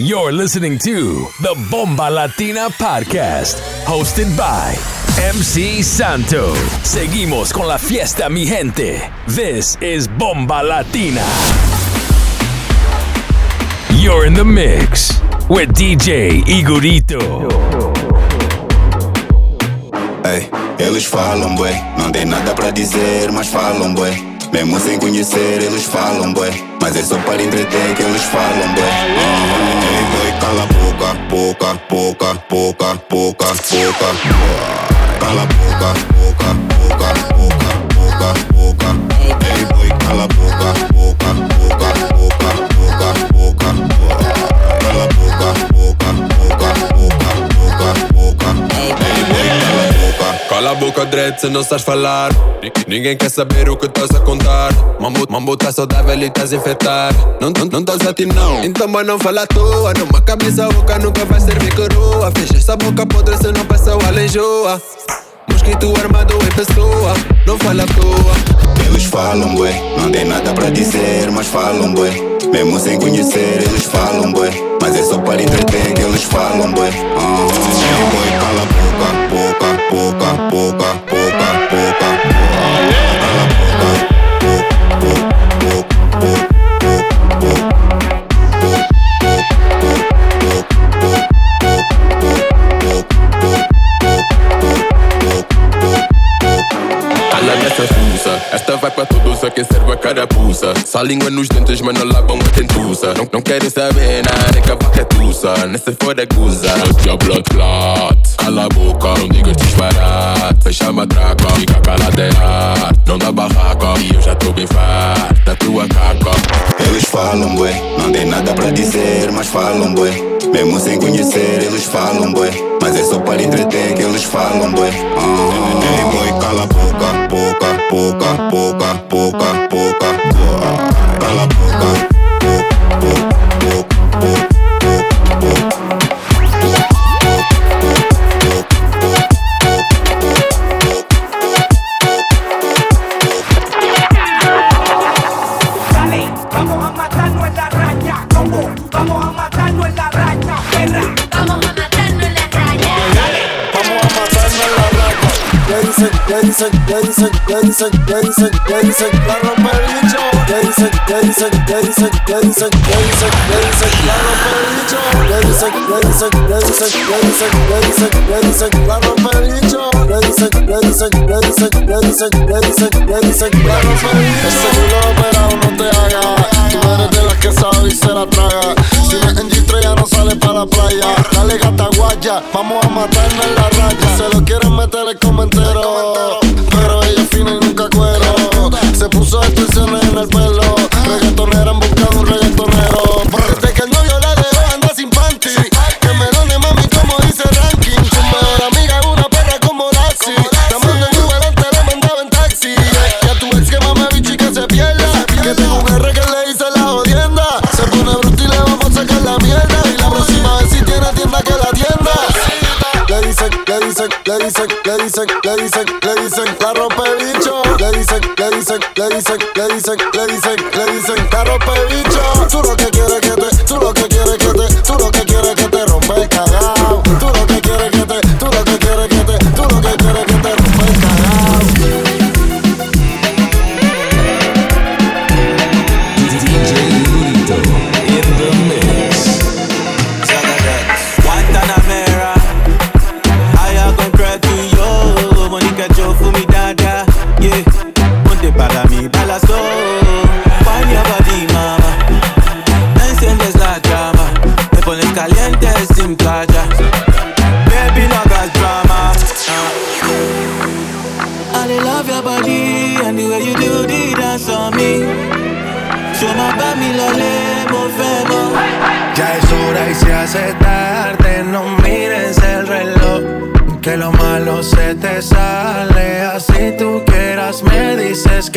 You're listening to the Bomba Latina Podcast, hosted by MC Santo. Seguimos con la fiesta, mi gente. This is Bomba Latina. You're in the mix with DJ Igorito. Hey, eles falam, bué. Não tem nada pra dizer, mas falam, bué. Mesmo sem conhecer, eles falam, bué. Mas é só para entreter que eles falam. Uhum. Ei, boy, cala a boca, boca, boca, boca, boca, boca. Cala a boca, boca, boca, boca, boca, boca. Ei, boy, cala a boca, Dread se não sabes falar Ni- Ninguém quer saber o que estás a contar. Mambo, mambo tá saudável e estás a infectar Não não- não estás a ti não. Então mas não fala à toa. Numa cabeça a boca nunca vai servir coroa. Fecha essa boca podre se não passa o alenjoa. Mosquito armado em pessoa. Não fala à toa. Eles falam, bué, não tem nada pra dizer, mas falam, bué. Mesmo sem conhecer, eles falam, bué. Mas é só para entreter que eles falam, bué. Uhum. Ei, boy, Só língua nos dentes mas não lavam a tentuça. Não, não quero saber nada que a vaca é tuça Nessa fora guza. Blood, blood, blood Cala a boca, não digas disparate Fecha a matraca, fica calada é arte Não dá barraca e eu já tô bem farto Da tua caca Eles falam, bué, não tem nada pra dizer, mas falam, bué. Mesmo sem conhecer, eles falam, bué. Mas é só para entreter que eles falam, bué. Uhum. Ei, boy, cala a boca, boca, boca, boca. Dance, dance, dance, dance, dance, para romper el show. Le dicen, le dicen, le dicen, le dicen, le dicen, le dicen, la rompe el bicho. Le dicen, le dicen, le dicen, le dicen, le dicen, le dicen, la rompe el bicho. Le dicen, le dicen, le dicen, le dicen, le dicen, le dicen, la rompe el bicho. Ese culo operado no te haga. Tú eres de las que sabe y se la traga. Si no es en G3 ya no sale para la playa. Dale gata guaya, vamos a matarnos en la raya. Se lo quieren meter el comentero. Pero ella fina nunca cuero. Se puso extensiones en el pelo. Reggaetonera en busca de un reggaetonero. Desde que el novio la dejó anda sin panty. Que me done mami como dice ranking. Tu mejor amiga es una perra como Lassie. La mando en Uber antes la mandaba en taxi. Y a tu ex que mame bicho y que se pierda. Que tengo un R que le hice la jodienda. Se pone bruto y le vamos a sacar la mierda. Y la próxima vez si tiene tienda que la tienda. Le dicen, le dicen, le dicen, le dicen, le dicen, le dicen, la rompe bicho. Dicen, le dicen, le dicen, le dicen, le dicen, le dicen, la rompe bicho. Tú lo que quieres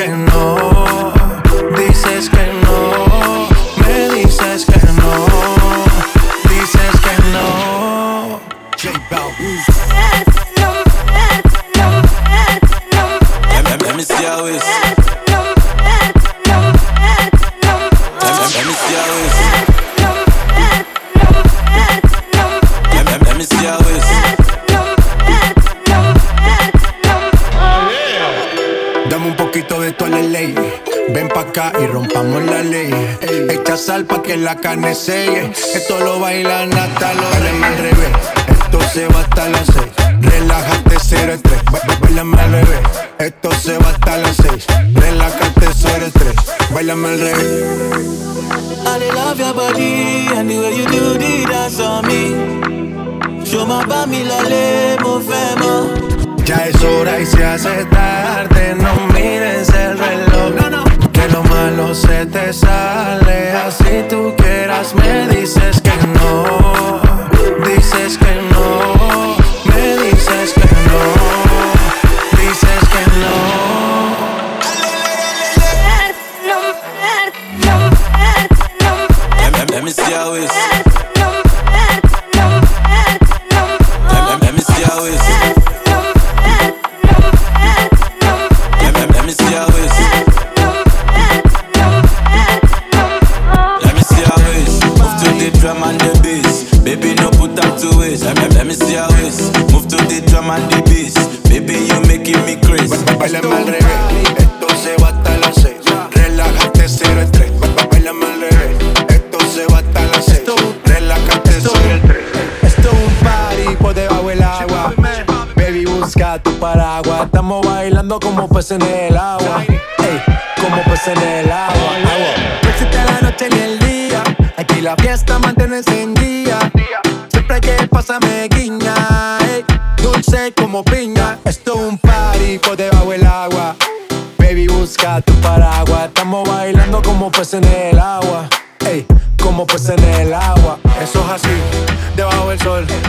que no, la carne selle. Esto lo bailan hasta los al revés. Esto se va hasta las seis. Relájate, cero estrés. Bailame al revés. Esto se va hasta las seis. Relájate, cero estrés. Bailame al revés. I love your body and the way you do the dance on me. Yo pa' mi la le movemos. Ya es hora y se hace tarde, no mires el reloj. Que lo malo se te sale, así tú quieras me dices que no, dices que Como peces en el agua. Ey, como peces en el agua.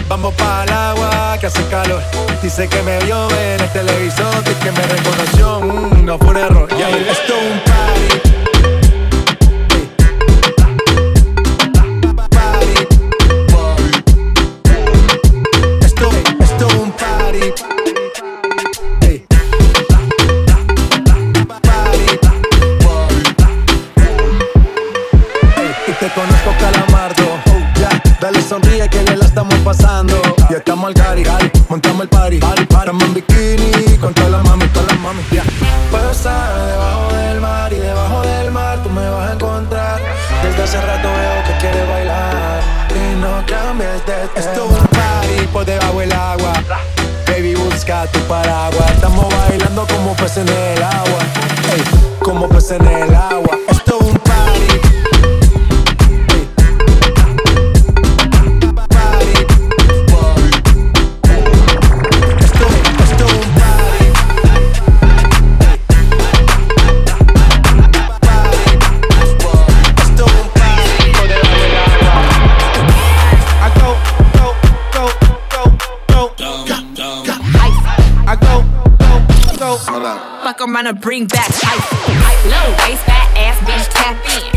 Vamos para el agua que hace calor. Dice que me vio en el televisor y que me reconoció. Mm, no fue un error. Ya, esto es un. Party. Estamos pasando. Y estamos al cari, montamos el party Estamos en bikini con todas las mami, todas las mami ya. Puedo estar debajo del mar y debajo del mar tú me vas a encontrar. Desde hace rato veo que quieres bailar Y no cambies de tema. Esto es un party por debajo del agua. Baby, busca tu paraguas. Estamos bailando como peces en el agua. Ey, como peces en el agua And bring back ice. Low waist, fat ass bitch, tap in.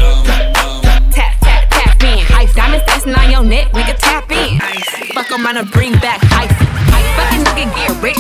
Tap, tap, tap in. Ice diamonds dancing on your neck, nigga, tap in. Fuck around and bring back ice. Fucking nigga get rich,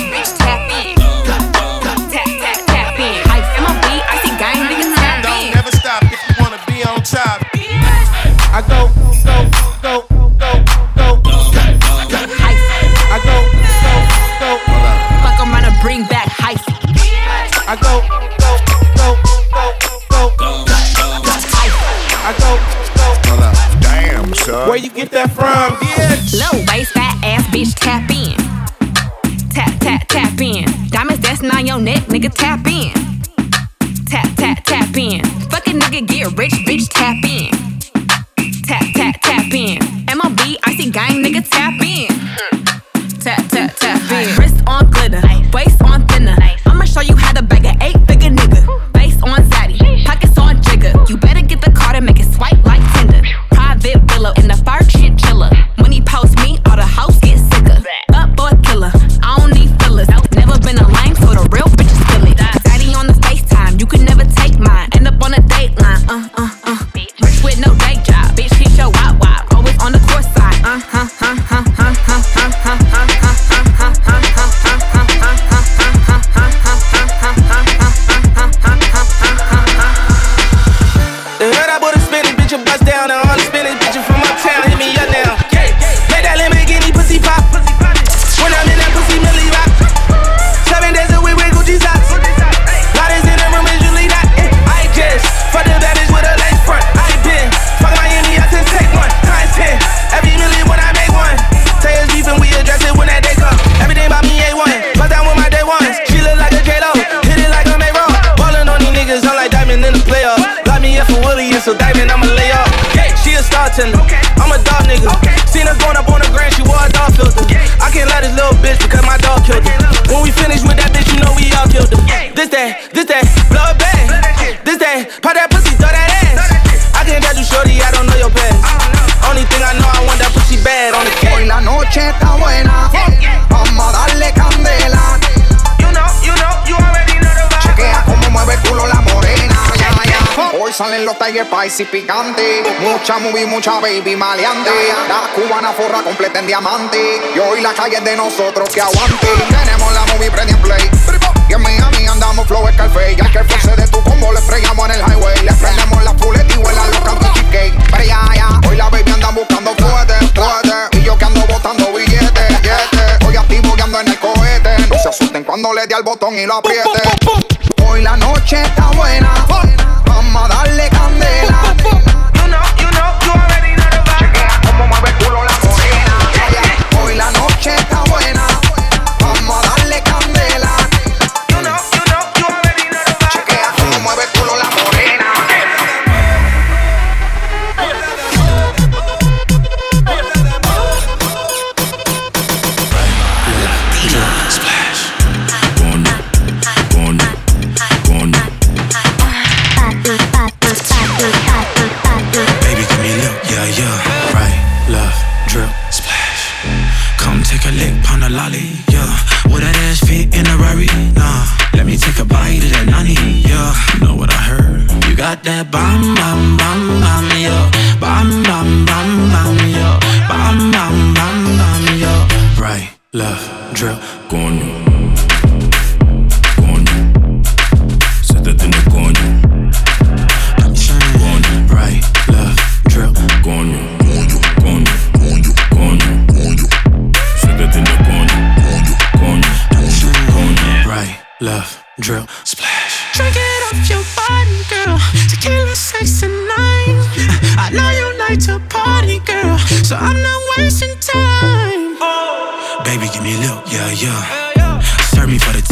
Los Tiger Spicy picante. Mucha movie, mucha baby maleante. La cubana forra completa en diamante. Y hoy la calle es de nosotros que aguante. Tenemos la movie prende en play. Y en Miami andamos flow Scarface. Ya que el force de tu combo le fregamos en el highway. Le prendemos la fuleta y cantos cheesecake. Pero ya, ya. Hoy la baby anda buscando fuerte, fuerte. Y yo que ando botando billetes, billetes. Hoy activo que ando en el cohete. No se asusten cuando le dé al botón y lo apriete. Hoy la noche está buena. Vamos a darle candela. drill. Going yeah, yeah. Serve me for the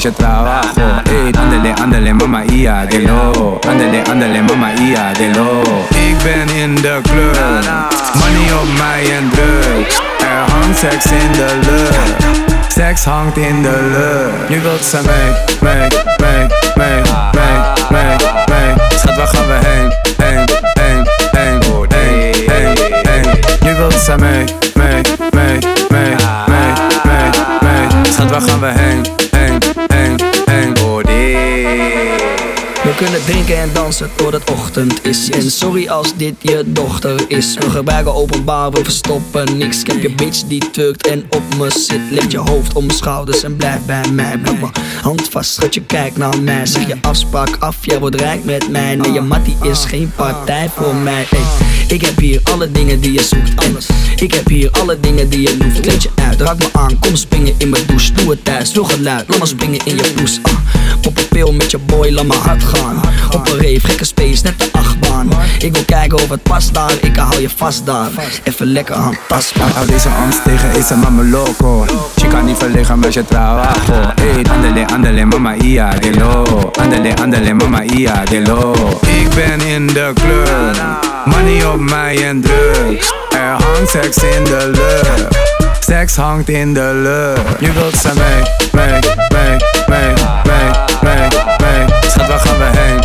je trabajo Ey, andele, andele, mama ia, de lo Andele, andele, mama ia, de lo Ik ben in de club Money op mij en drugs Er hangt seks in de lucht Seks hangt in de lucht Nu wilt ze mee, mee, mee, mee, mee, mee, mee Schat, waar gaan we heen, heen, heen, heen, heen, heen, heen Nu wilt ze mee, mee, mee, mee, mee, mee, mee Schat, waar gaan we heen, kunnen drinken en dansen tot het ochtend is. En sorry als dit je dochter is. We gebruiken openbaar, we verstoppen niks. Ik heb je bitch die turkt en op me zit. Leg je hoofd om mijn schouders en blijf bij mij. Hand vast, schat je kijkt naar mij. Zeg je afspraak af, jij wordt rijk met mij. Nee, je mattie is geen partij voor mij. Ik heb hier alle dingen die je zoekt. En ik heb hier alle dingen die je hoeft. Kleed je uit, raak me aan, kom springen in mijn douche. Doe het thuis, veel geluid, laat me springen in je blouse. Ah, op een pil met je boy, laat me hard gaan. Op een rave, gekke space, net de achtbaan. Ik wil kijken of het past daar, ik hou je vast daar. Even lekker aan tastbaar. Hou deze angst tegen, esa mama loco Chica niet verlegen met je trabajo Ey, andele, andele, mama ia, de lo Andele, andele, mama ia, de lo Ik ben in de club Money op mij en drugs Er hangt seks in de lucht Seks hangt in de lucht Nu wilt ze mee, mee, mee, mee, mee, mee, mee Schat, waar gaan we heen,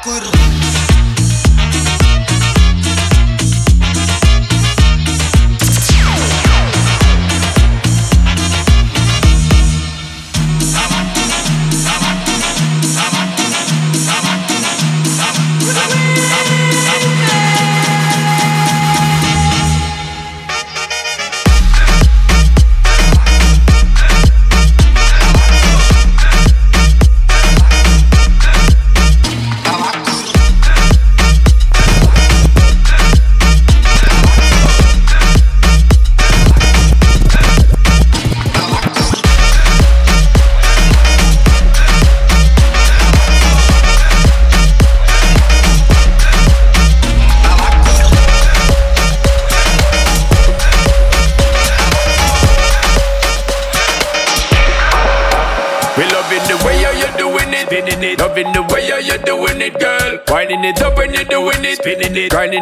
Paco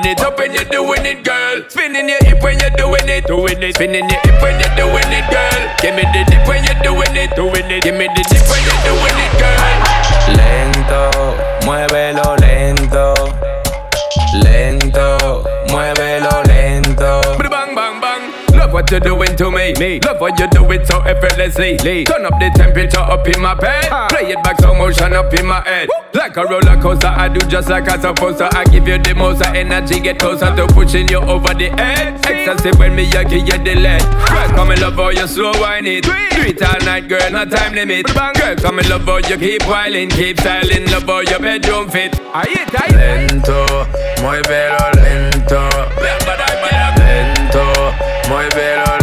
spinning it, up when you're doing it, girl. Spinning your hip when you're doing it, doing it, spinning your hip when you're doing it, girl. Give me the dip when you're doing it, doing it. Give me the dip when you're doing it, girl. Lento, muévelo lento. Lento, muévelo lento. Bang, bang, bang. Love what you're doing to me. me. Love what you do it so effortlessly. Turn up the temperature up in my bed. Play it back slow motion up in my head. Like a roller coaster, I do just like I supposed to. I give you the most energy, get closer to pushing you over the edge. Ecstasy when me, I give you the lead. Girl, come and love how you slow wine it. Do it all night, girl, no time limit. Girl, come and love how you keep whiling, keep styling, love how your bedroom fit. I it, I Lento, muévelo lento. Lento, muévelo lento.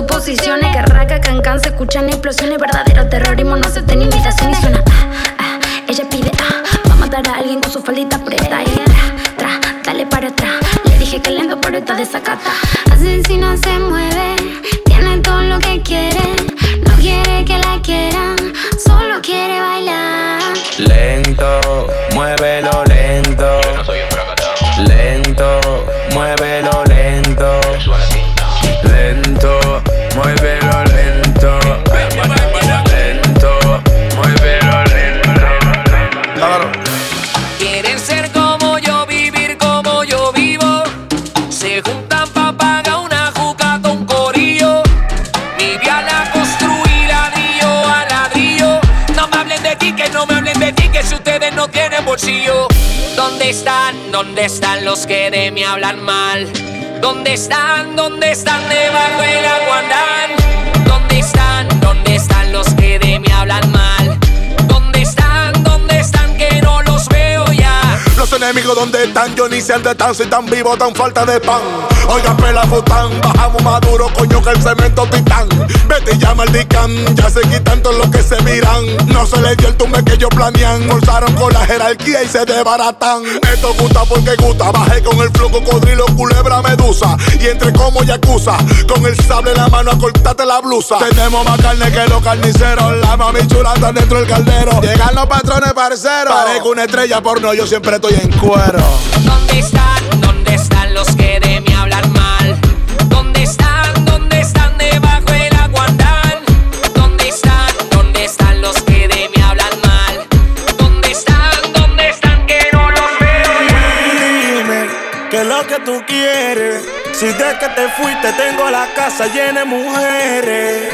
Nena pa' sus posiciones Que raca, cancan, se escuchan explosiones. Verdadero terrorismo, no acepten invitación Y suena. Ah, ah, ella pide ah Va a matar a alguien con su faldita preta. Y tra, tra, dale para atrás. Le dije que lento pero está desacata. Asesina se mueve ¿Dónde están? ¿Dónde están los que de mí hablan mal? ¿Dónde están? ¿Dónde están debajo del aguandán? ¿Dónde están? ¿Dónde están los que de mí hablan mal? ¿Dónde están? ¿Dónde están que no los veo ya? Los enemigos donde están, yo ni sé dónde están, si tan vivo, tan falta de pan. Oigan, pela fután, bajamos maduro, coño, que el cemento titán. Vete y llama al dicán, ya se quitan todos los que se miran. No se les dio el tumbe que ellos planean, forzaron con la jerarquía y se desbaratan. Esto gusta porque gusta, bajé con el flow cocodrilo, culebra, medusa. Y entre como yakuza, con el sable en la mano a cortarte la blusa. Tenemos más carne que los carniceros, la mami chula está dentro del caldero. Llegan los patrones parceros, parezco una estrella porno, yo siempre estoy en cuero. ¿Dónde tú quieres? Si de que te fuiste tengo la casa llena de mujeres.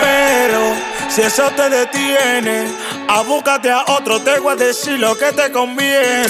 Pero si eso te detiene, abúscate a otro, te voy a decir lo que te conviene.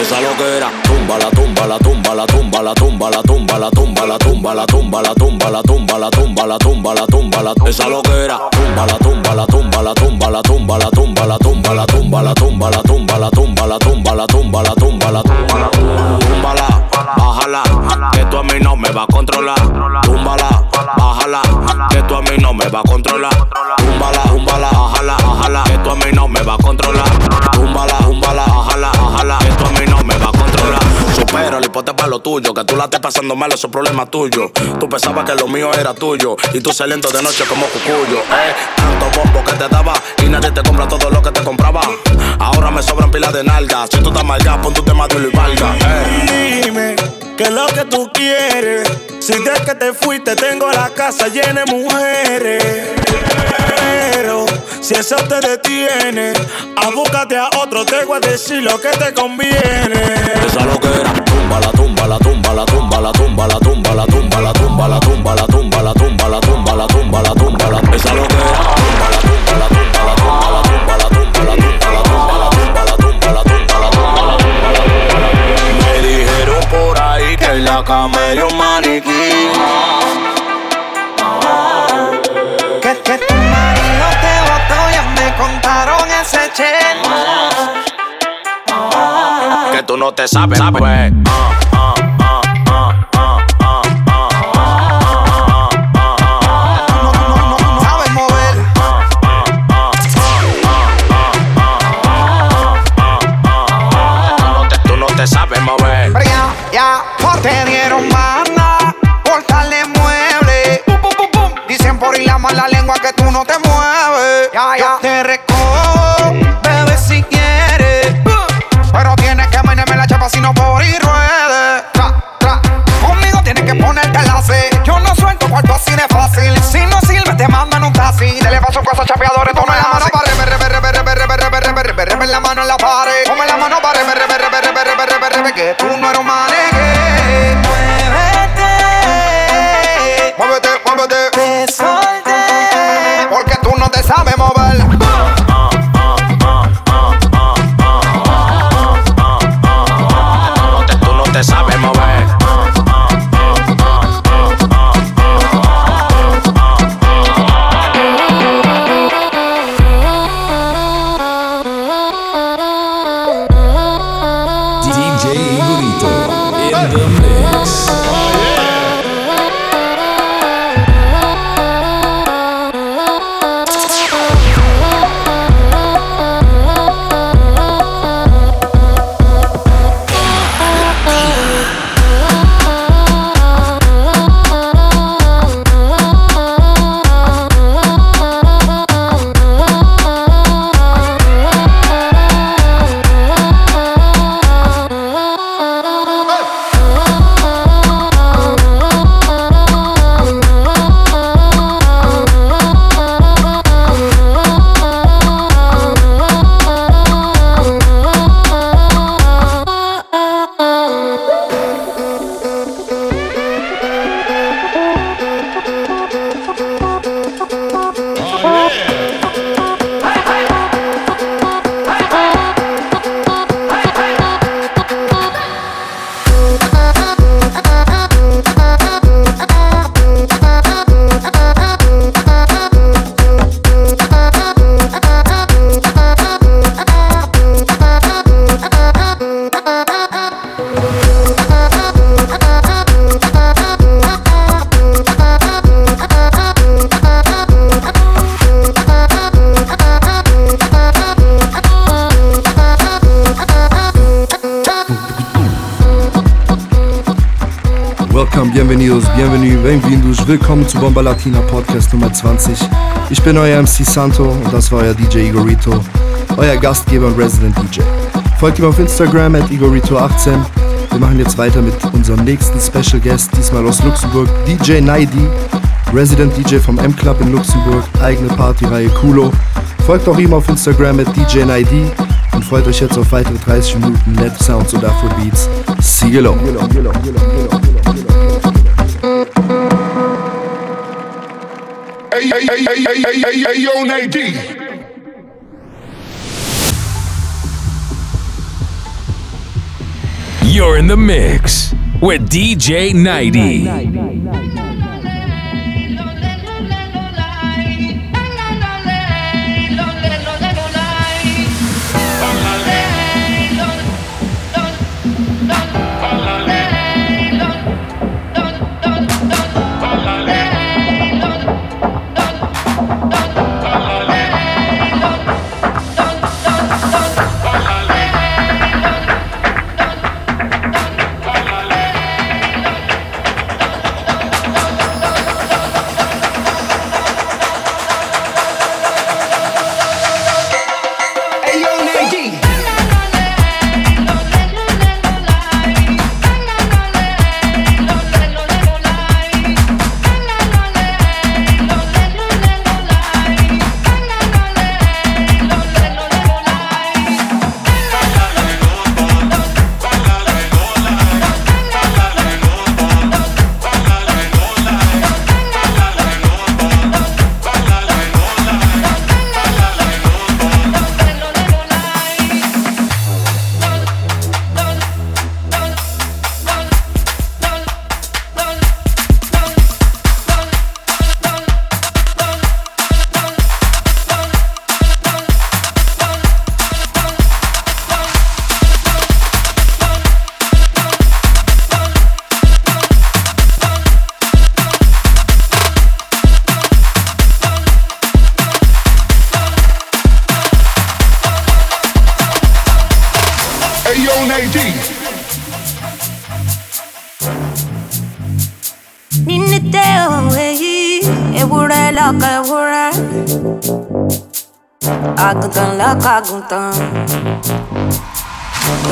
Esa loquera, tumba la tumba la tumba la tumba la tumba la tumba la tumba la tumba la tumba la tumba la tumba la tumba la tumba la tumba la esa loquera, tumba la tumba la tumba la tumba la tumba la tumba la tumba la tumba la tumba la tumba la tumba la tumba la tumba la tumba la tumba la 啦啦。Bájala, que tú a mí no me va a controlar. Túmbala, bájala, que tú a mí no me va a controlar. Túmbala, túmbala, bájala, bájala, que tú a mí no me va a controlar. Túmbala, túmbala, bájala, bájala, que tú a mí no me va a controlar. Supera el hipote para lo tuyo, que tú la estés pasando mal, eso es problema tuyo. Tú pensabas que lo mío era tuyo y tú saliendo de noche como cucuyo. Eh, tanto bombo que te daba y nadie te compra todo lo que te compraba. Ahora me sobran pilas de nalgas. Si tú estás mal ya, pon tu tema duro y valga. Eh. Dime, ¿qué es lo que tú quieres? Si de que te fuiste tengo la casa llena de mujeres. Pero si eso te detiene, abúscate a otro, te voy a decir lo que te conviene. No te sabes, sabes. Ah, DJ Igorito in the mix. Ich bin euer MC Santo und das war euer DJ Igorito, euer Gastgeber und Resident DJ. Folgt ihm auf Instagram at Igorito18. Wir machen jetzt weiter mit unserem nächsten Special Guest, diesmal aus Luxemburg, DJ Naidi, Resident DJ vom M-Club in Luxemburg, eigene Partyreihe Kulo. Folgt auch ihm auf Instagram at DJ Naidi und freut euch jetzt auf weitere 30 Minuten Let Sounds und Afrobeats. See you yo, Nadine. You're in the mix with DJ Nighty. Lọ́kọ̀ àgùntàn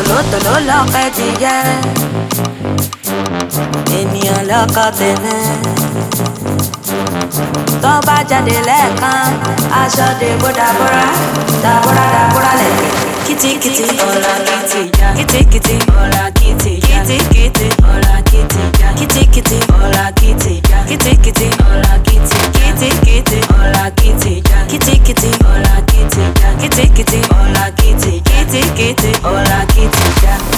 tòlótòló lọ́kọ̀ ẹdìyẹ ènìyàn lọ́kọ̀ tẹ̀lẹ́ tó bá jáde lẹ́ẹ̀kan aṣọ dèbò dàbúrà dàbúrà dàbúrà lẹ́yìn kìtìkìtì ọ̀la kìtì já kìtìkìtì ọ̀la kìtì já kìtìkìtì ọ̀la kìtì já kìtìkìtì ọ̀la kìtì já kìtìkìtì ọ̀la kìtì kìtìkìtì ọ̀la kìtì já kìtìkìtì ọ̀la kitty, kitty, kitty, kitty, hola kitty, kitty, kitty, hola kitty, yeah.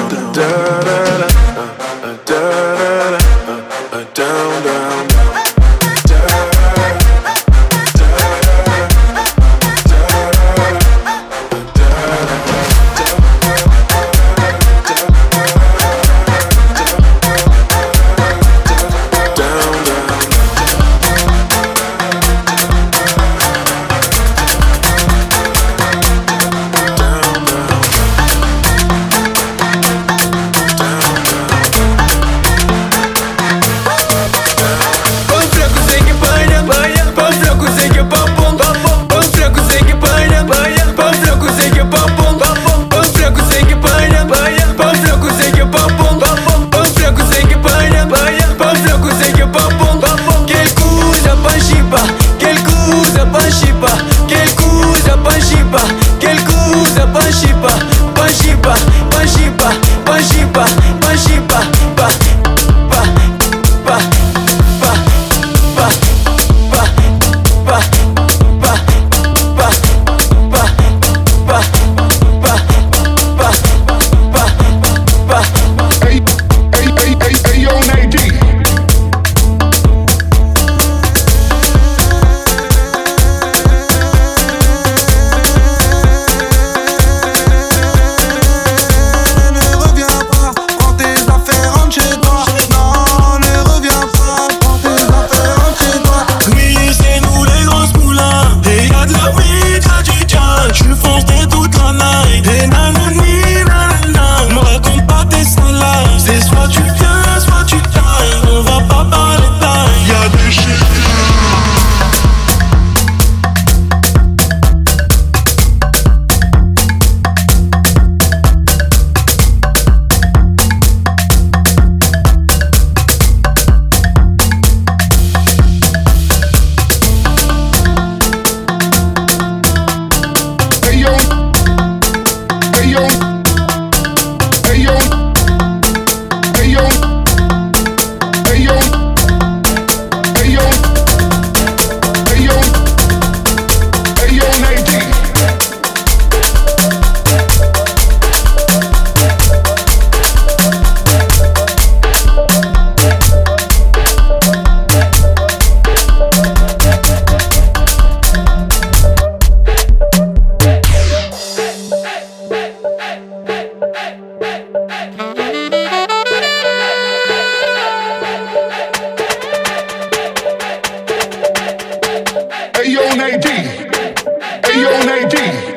da da da, uh, uh, da da Ayo, Nadine. Ayo, Nadine.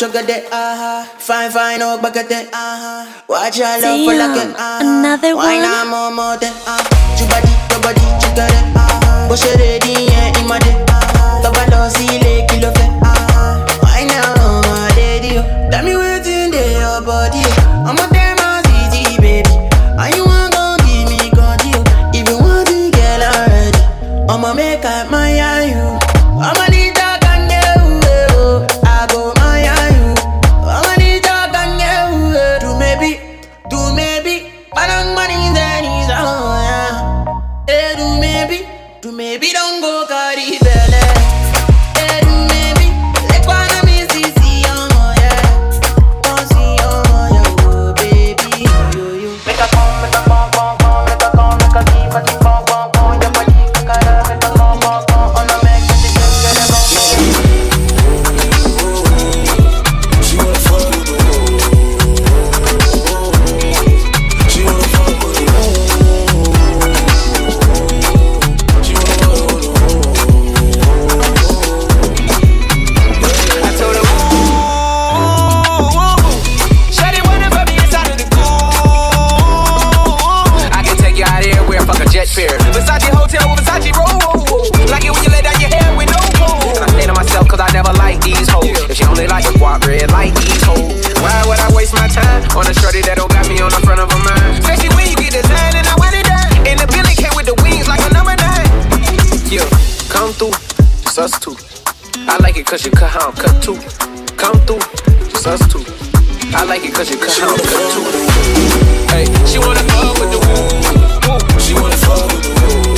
chugade, aha. Uh-huh. Fine, fine, oh, bagate, aha. Uh-huh. Watch your love Damn. for like. Uh-huh. Another one. Why not more, more than. Uh-huh. Chubadi, chubadi, uh-huh. yeah, uh-huh. Us two. I like it cause you cut how I'm cut too. Come through, just us two. I like it cause you cut how I'm cut too. Hey, she wanna fuck with the woo. She wanna fuck with the woo.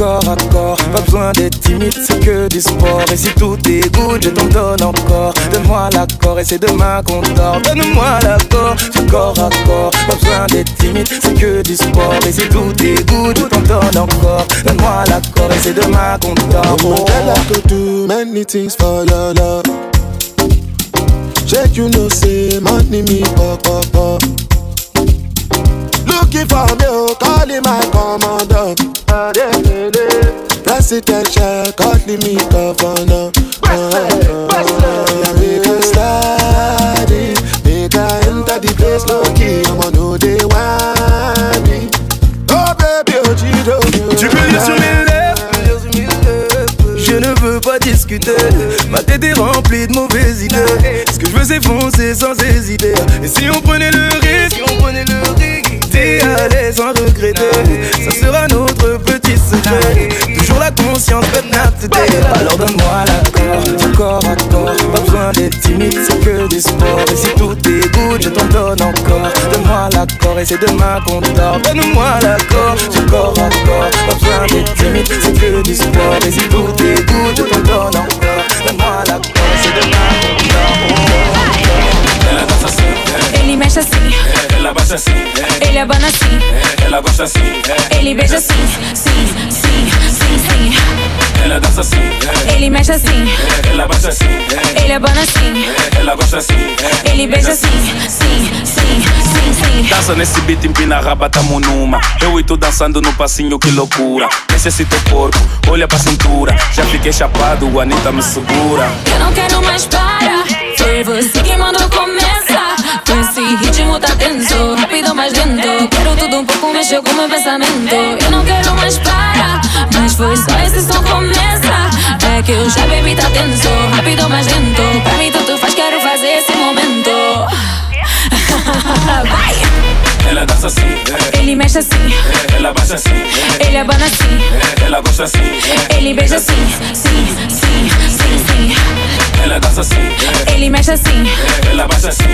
Corps à corps. Pas besoin d'être timide c'est que du sport. Et si tout est good je t'en donne encore. Donne-moi l'accord et c'est demain qu'on dort. Donne-moi l'accord du corps à corps. Pas besoin d'être timide c'est que du sport. Et si tout est good je t'en donne encore. Donne-moi l'accord et c'est demain qu'on dort. Oh, I could do many things for your love. Check, you know, say money me pop pop pop. Looking for me, oh, calling my commandant. Presidential, calling me governor. Yeah, make a study, make I enter the place low key. I'ma know they want me. Oh baby, oh. Tu peux lire sur mes lèvres Je ne veux pas discuter Ma tête est remplie de mauvaises idées Ce que je veux c'est foncer sans hésiter Et si on prenait le risque on prenait le risque D'y aller sans regretter. Ça sera notre petit secret. Toujours la conscience not today Alors donne-moi l'accord corps à corps. Pas besoin d'être timide c'est que du sport Et si tout good je t'en donne encore. Donne-moi l'accord et c'est demain qu'on dort. Donne-moi l'accord corps à corps. Pas besoin d'être timide c'est que du sport Et si tout good je t'en donne encore. Donne-moi l'accord et c'est demain qu'on dort Ela dança assim, é. Ele mexe assim, ela baixa assim, é. ele abana assim, ela gosta assim, é. ele beija assim, sim, sim, sim, sim. ela dança assim, é. Ele mexe assim, Ela baixa assim, é. ele abana assim, Ela gosta assim, é. ele beija assim, sim, sim, sim, sim. Dança nesse beat, empina a raba, tamo numa. Eu e tu dançando no passinho, que loucura. Mexe corpo, olha pra cintura. Já fiquei chapado, o Anitta me segura. Eu não quero mais parar. Foi você que mandou começar. Com esse ritmo tá tenso, rápido mais lento. Quero tudo um pouco, mexeu com meu pensamento. Eu não quero mais parar. Mas foi só esse som começar. É que eu já bebi, tá tenso, rápido mais lento. Pra mim tudo faz, quero fazer esse momento. Vai! Ela dança assim, é. Ele mexe assim, Ela baixa assim, é. ele abana assim, Ela gosta assim, é. ele beija assim, sim, sim, sim, sim. Ela dança assim. Ele mexe assim, Ela baixa assim,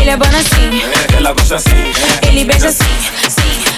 ele abana assim, Ela gosta assim, ele beija assim, sim,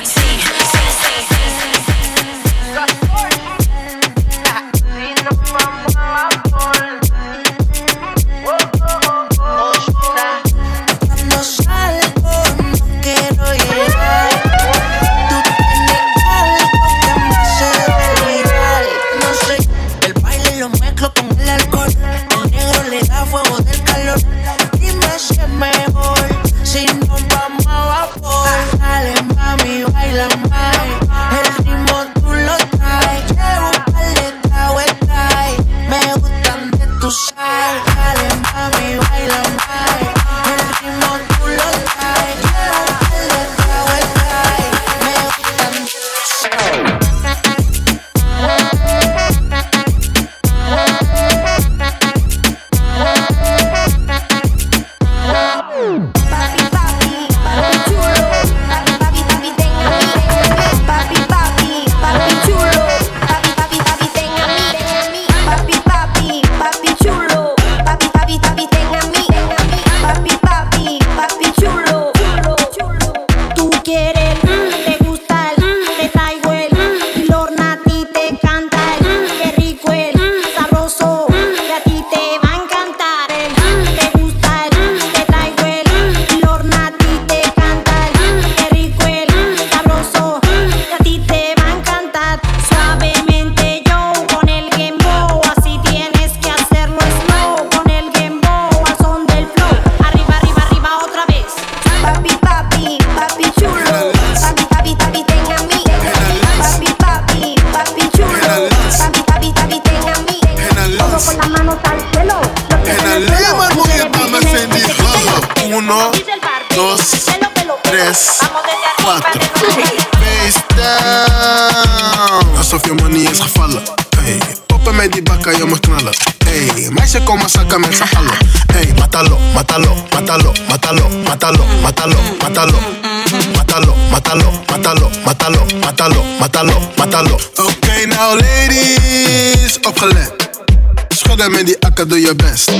Doe je best.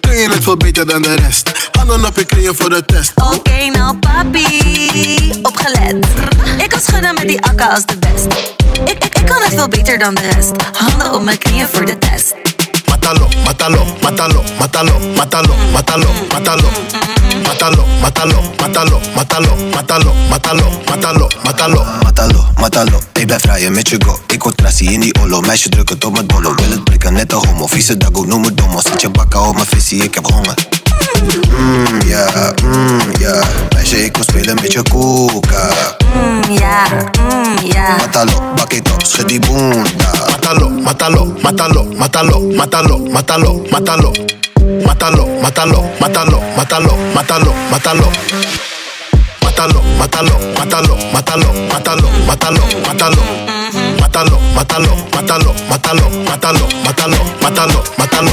Kun je het veel beter dan de rest? Handen op je knieën voor de test. Oké, nou papi, opgelet. Ik kan schudden met die akka als de best. Ik, ik, ik kan het veel beter dan de rest. Handen op mijn knieën voor de test. Matalo, matalo, matalo, matalo, matalo, matalo, matalo. Matalo, matalo, matalo, matalo, matalo, matalo, matalo, matalo. Matalo, matalo, ik blijf rijden met je go. Ik word trassie in die olo, meisje druk het op mijn dolo. Wil het prikken, net een homo, vieze dago, noem me domo. Zet je bakken op mijn visie, ik heb honger. Mmm, ja, mmm. Meisje, ik wil spelen met je koeka. Mm, ja, mm, ja. Matalo, bak schud die boenda. Matalo, matalo, matalo, matalo, matalo, matalo, matalo. Matalo, matalo, matalo, matalo, matalo, matalo. Matalo, matalo, matalo, matalo, matalo, matalo, matalo. Matalo, matalo, matalo, matalo, matalo, matalo, matalo, matalo.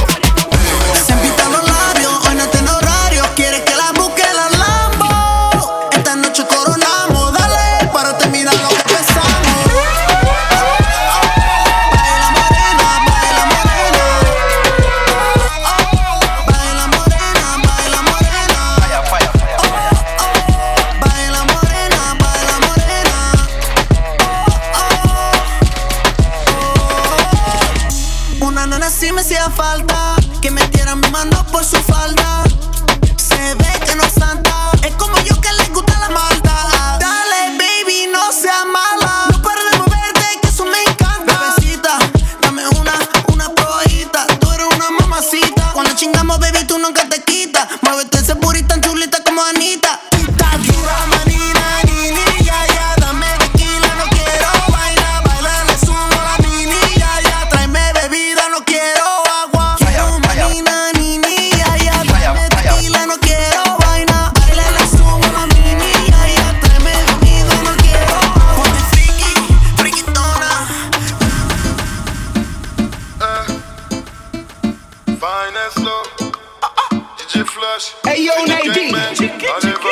Hey yo, Nadie.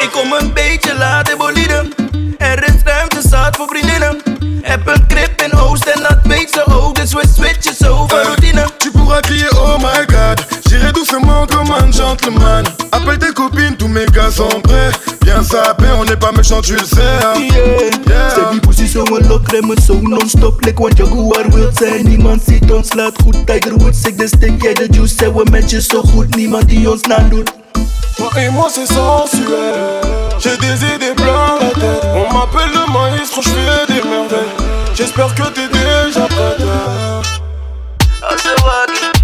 Ik kom een beetje laat eboliden. Er is ruimte zat voor vriendinnen. Heb een grip in oost en dat weet ze ook. Dus we switchen over routine. Tu pourras crier oh my god Doucement comme un gentleman. Appelle tes copines, tous mes gars sont prêts. Viens saper, on n'est pas méchant, tu le sais hein. Yeah. Zeg die pussy zo een lok, remmen zo non-stop. Like want Jaguar wild zijn Niemand ziet ons, laat goed Tiger Woods, ik de stick, jij de juice we met je zo goed, niemand die ons nadoet Toi et moi c'est sensuel. J'ai des idées plein la tête. On m'appelle le maestro, je fais des merveilles. J'espère que t'es déjà prête. Yo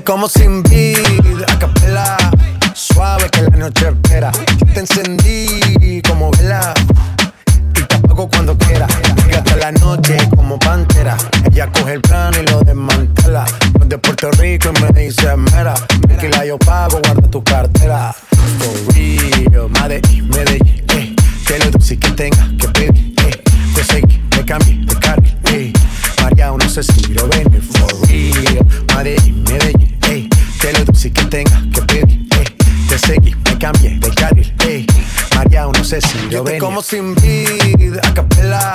como sin vid, a capela. Suave que la noche espera. Te encendí como vela. Y te apago cuando quiera. Y hasta la noche como pantera. Ella coge el plano y lo desmantela. De Puerto Rico y me dice mera. Tranquila, yo pago, guarda tu cartera. For real, eh. Que lo dulce Lo ven. como sin vid, a capela.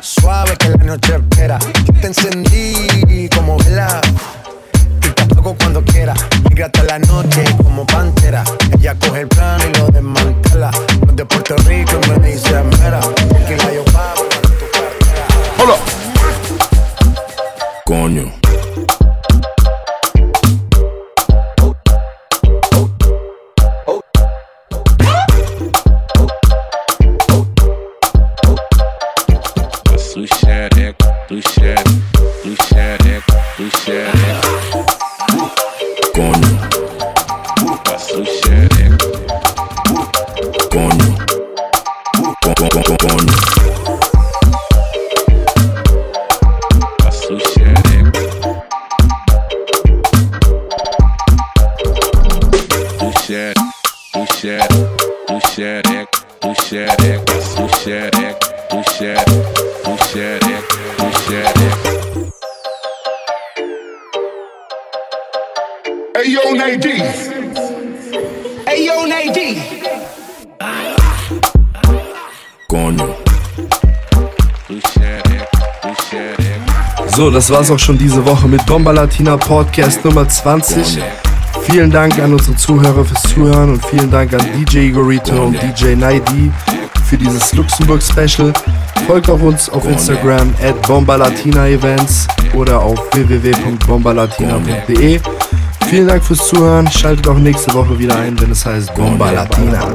Suave que la noche espera. Yo te encendí como vela. So, das war's auch schon diese Woche mit Bomba Latina Podcast Nummer 20. Vielen Dank an unsere Zuhörer fürs Zuhören und vielen Dank an DJ Igorito und DJ Naidi für dieses Luxemburg Special. Folgt auch uns auf Instagram at Bombalatina Events oder auf www.bombalatina.de. Vielen Dank fürs Zuhören. Schaltet auch nächste Woche wieder ein, wenn es heißt Bomba Latina.